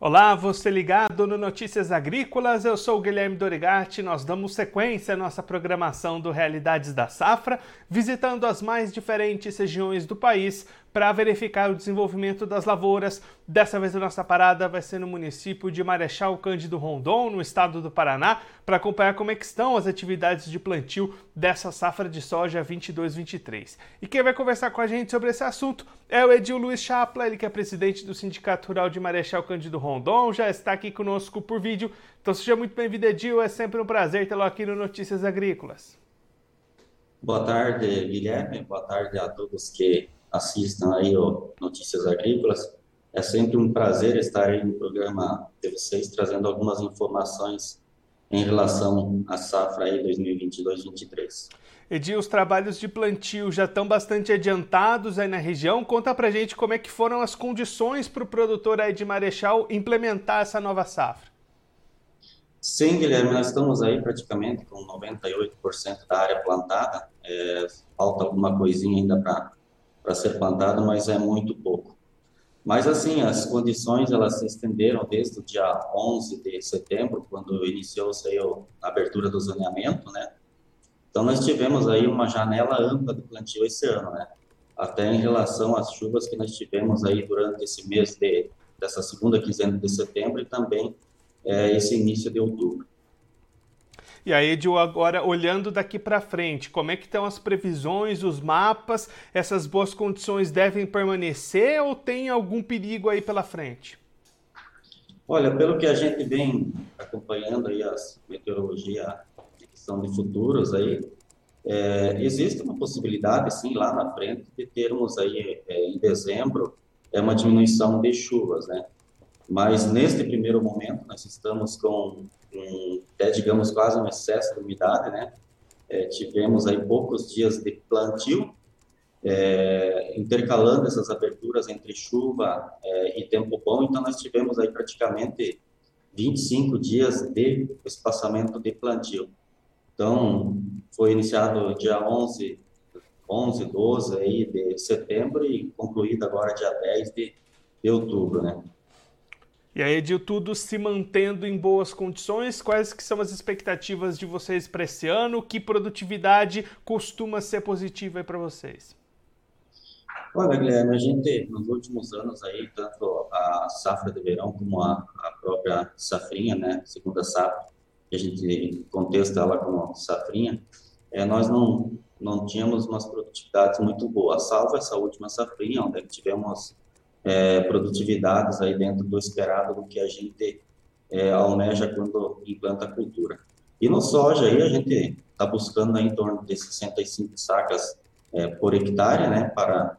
Olá, você ligado no Notícias Agrícolas, eu sou o Guilherme Dorigatti. Nós damos sequência à nossa programação do Realidades da Safra, visitando as mais diferentes regiões do país para verificar o desenvolvimento das lavouras. Dessa vez a nossa parada vai ser no município de Marechal Cândido Rondon, no estado do Paraná, para acompanhar como é estão as atividades de plantio dessa safra de soja 22-23. E quem vai conversar com a gente sobre esse assunto é o Edil Luiz Chapla, ele que é presidente do Sindicato Rural de Marechal Cândido Rondon, já está aqui conosco por vídeo. Então seja muito bem-vindo, Edil, é sempre um prazer tê-lo aqui no Notícias Agrícolas. Boa tarde, Guilherme, boa tarde a todos que assistam aí o Notícias Agrícolas. É sempre um prazer estar aí no programa de vocês, trazendo algumas informações em relação à safra aí 2022-23. Edil, os trabalhos de plantio já estão bastante adiantados aí na região. Conta pra gente como é que foram as condições para o produtor aí de Marechal implementar essa nova safra. Sim, Guilherme, nós estamos aí praticamente com 98% da área plantada. É, falta alguma coisinha ainda para para ser plantado, mas é muito pouco. Mas assim, as condições elas se estenderam desde o dia 11 de setembro, quando iniciou-se a abertura do zoneamento, né? Então nós tivemos aí uma janela ampla de plantio esse ano, né? Até em relação às chuvas que nós tivemos aí durante esse mês de dessa segunda quinzena de setembro e também é, esse início de outubro. E aí, Edil, agora olhando daqui para frente, como é que estão as previsões, os mapas? Essas boas condições devem permanecer ou tem algum perigo aí pela frente? Olha, pelo que a gente vem acompanhando aí as meteorologia, questão de futuros aí, é, existe uma possibilidade, sim, lá na frente, de termos aí é, em dezembro é uma diminuição de chuvas, né? Mas neste primeiro momento nós estamos com um, até digamos quase um excesso de umidade, né? É, tivemos aí poucos dias de plantio, é, intercalando essas aberturas entre chuva é, e tempo bom, então nós tivemos aí praticamente 25 dias de espaçamento de plantio. Então, foi iniciado dia 11, 11 12 aí de setembro e concluído agora dia 10 de, de outubro, né? E aí, de tudo se mantendo em boas condições, quais que são as expectativas de vocês para esse ano? Que produtividade costuma ser positiva para vocês? Olha, Guilherme, a gente, nos últimos anos aí, tanto a safra de verão como a, a própria safrinha, né, segunda safra, que a gente contesta ela como safrinha, é, nós não, não tínhamos umas produtividades muito boas, salvo essa última safrinha, onde tivemos é, produtividades aí dentro do esperado do que a gente é, almeja quando implanta a cultura. E no soja aí a gente está buscando aí em torno de 65 sacas é, por hectare, né, para,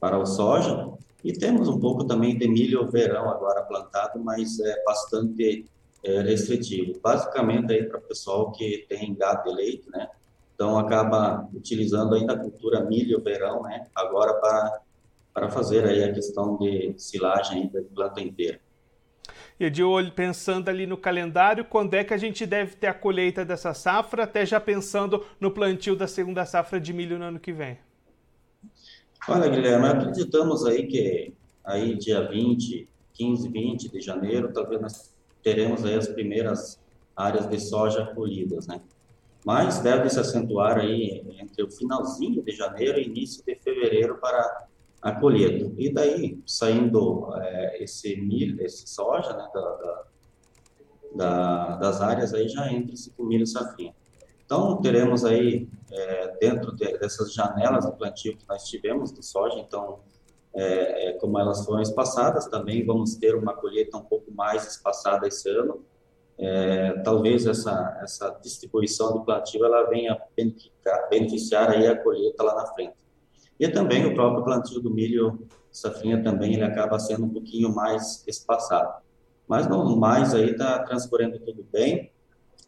para o soja, e temos um pouco também de milho verão agora plantado, mas é bastante é, restritivo. Basicamente aí para o pessoal que tem gado de leite, né, então acaba utilizando ainda a cultura milho verão, né, agora para para fazer aí a questão de silagem da planta inteira. E de olho pensando ali no calendário, quando é que a gente deve ter a colheita dessa safra, até já pensando no plantio da segunda safra de milho no ano que vem? Olha, Guilherme, acreditamos aí que aí dia 20, 15, 20 de janeiro, talvez nós teremos aí as primeiras áreas de soja colhidas, né? Mas deve se acentuar aí entre o finalzinho de janeiro e início de fevereiro para a colheita. E daí, saindo é, esse milho, esse soja, né, da, da, da, das áreas, aí já entra esse milho safrinha. Então, teremos aí, é, dentro de, dessas janelas de plantio que nós tivemos de soja, então, é, é, como elas foram espaçadas, também vamos ter uma colheita um pouco mais espaçada esse ano. É, talvez essa, essa distribuição do plantio ela venha beneficiar, beneficiar aí a colheita lá na frente. E também o próprio plantio do milho safrinha também ele acaba sendo um pouquinho mais espaçado. Mas no mais aí está transcorrendo tudo bem.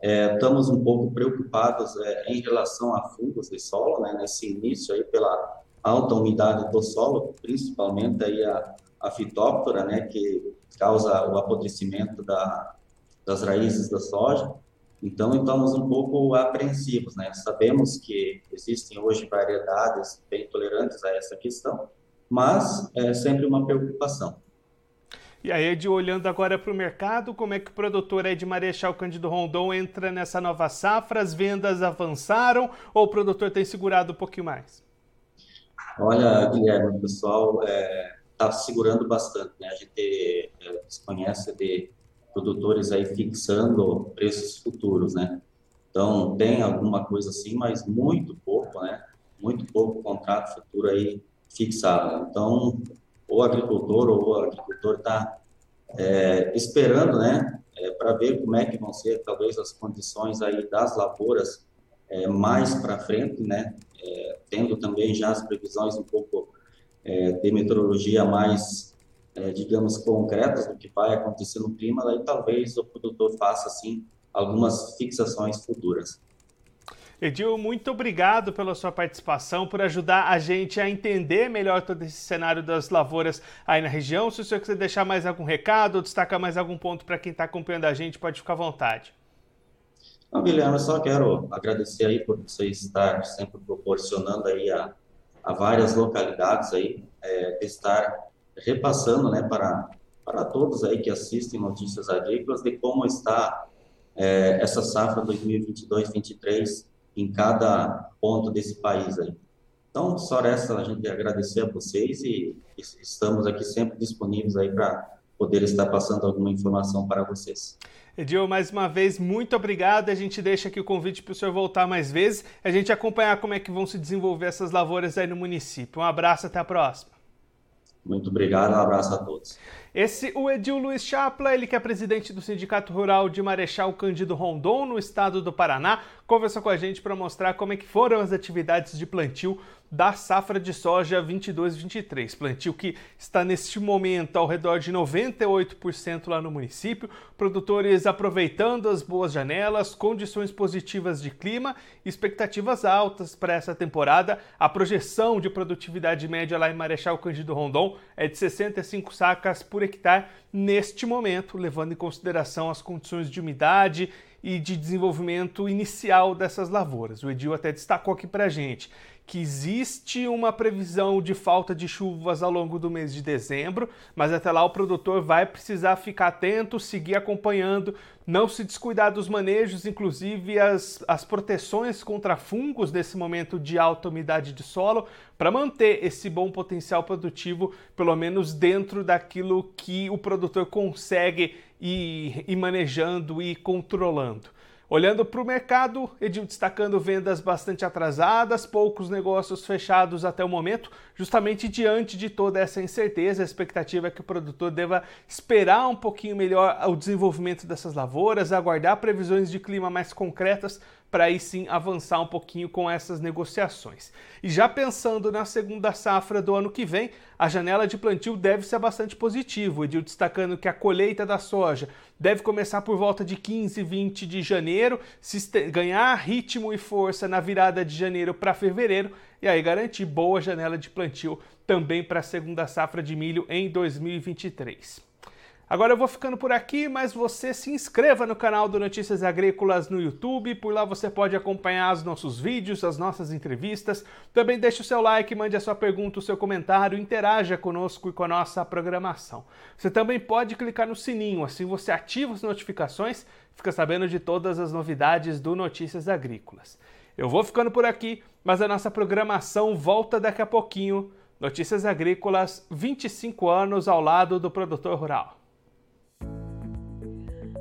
É, estamos um pouco preocupados é, em relação a fungos de solo, né, nesse início aí pela alta umidade do solo, principalmente aí a, a né, que causa o apodrecimento da, das raízes da soja. Então, estamos um pouco apreensivos, né? Sabemos que existem hoje variedades bem a essa questão, mas é sempre uma preocupação. E aí, Ed, olhando agora para o mercado, como é que o produtor Ed Marechal Cândido Rondon entra nessa nova safra? As vendas avançaram ou o produtor tem segurado um pouquinho mais? Olha, Guilherme, o pessoal está é, tá segurando bastante, né? A gente é, desconhece de produtores aí fixando preços futuros, né? Então, tem alguma coisa assim, mas muito pouco, né? Muito pouco contrato futuro aí fixado. Então, o agricultor ou o agricultor está é, esperando, né? É, para ver como é que vão ser, talvez, as condições aí das lavouras é, mais para frente, né? É, tendo também já as previsões um pouco é, de meteorologia mais, é, digamos, concretas do que vai acontecer no clima, aí talvez o produtor faça, assim, algumas fixações futuras. Edil, muito obrigado pela sua participação, por ajudar a gente a entender melhor todo esse cenário das lavouras aí na região. Se o senhor quiser deixar mais algum recado ou destacar mais algum ponto para quem está acompanhando a gente, pode ficar à vontade. Não, Guilherme, eu só quero agradecer aí por você estar sempre proporcionando aí a, a várias localidades aí, é, estar repassando, né, para, para todos aí que assistem Notícias Agrícolas de como está é, essa safra 2022-23 em cada ponto desse país aí. Então, só resta a gente agradecer a vocês e estamos aqui sempre disponíveis aí para poder estar passando alguma informação para vocês. Edil, mais uma vez, muito obrigado. A gente deixa aqui o convite para o senhor voltar mais vezes, a gente acompanhar como é que vão se desenvolver essas lavouras aí no município. Um abraço, até a próxima. Muito obrigado, um abraço a todos. Esse, o Edil Luiz Chapla, ele que é presidente do Sindicato Rural de Marechal Cândido Rondon, no estado do Paraná, conversou com a gente para mostrar como é que foram as atividades de plantio da safra de soja 22-23, plantio que está neste momento ao redor de 98% lá no município, produtores aproveitando as boas janelas, condições positivas de clima, expectativas altas para essa temporada. A projeção de produtividade média lá em Marechal Cândido Rondon é de 65 sacas por hectare neste momento, levando em consideração as condições de umidade e de desenvolvimento inicial dessas lavouras. O Edil até destacou aqui para a gente que existe uma previsão de falta de chuvas ao longo do mês de dezembro, mas até lá o produtor vai precisar ficar atento, seguir acompanhando, não se descuidar dos manejos, inclusive as, as proteções contra fungos nesse momento de alta umidade de solo, para manter esse bom potencial produtivo, pelo menos dentro daquilo que o produtor consegue ir, ir manejando e controlando. Olhando para o mercado, Edil destacando vendas bastante atrasadas, poucos negócios fechados até o momento, justamente diante de toda essa incerteza. A expectativa é que o produtor deva esperar um pouquinho melhor o desenvolvimento dessas lavouras, aguardar previsões de clima mais concretas para aí sim avançar um pouquinho com essas negociações. E já pensando na segunda safra do ano que vem, a janela de plantio deve ser bastante positivo, Edil destacando que a colheita da soja deve começar por volta de 15, 20 de janeiro, ganhar ritmo e força na virada de janeiro para fevereiro e aí garantir boa janela de plantio também para a segunda safra de milho em 2023. Agora eu vou ficando por aqui, mas você se inscreva no canal do Notícias Agrícolas no YouTube, por lá você pode acompanhar os nossos vídeos, as nossas entrevistas. Também deixe o seu like, mande a sua pergunta, o seu comentário, interaja conosco e com a nossa programação. Você também pode clicar no sininho, assim você ativa as notificações, fica sabendo de todas as novidades do Notícias Agrícolas. Eu vou ficando por aqui, mas a nossa programação volta daqui a pouquinho. Notícias Agrícolas, 25 anos ao lado do produtor rural.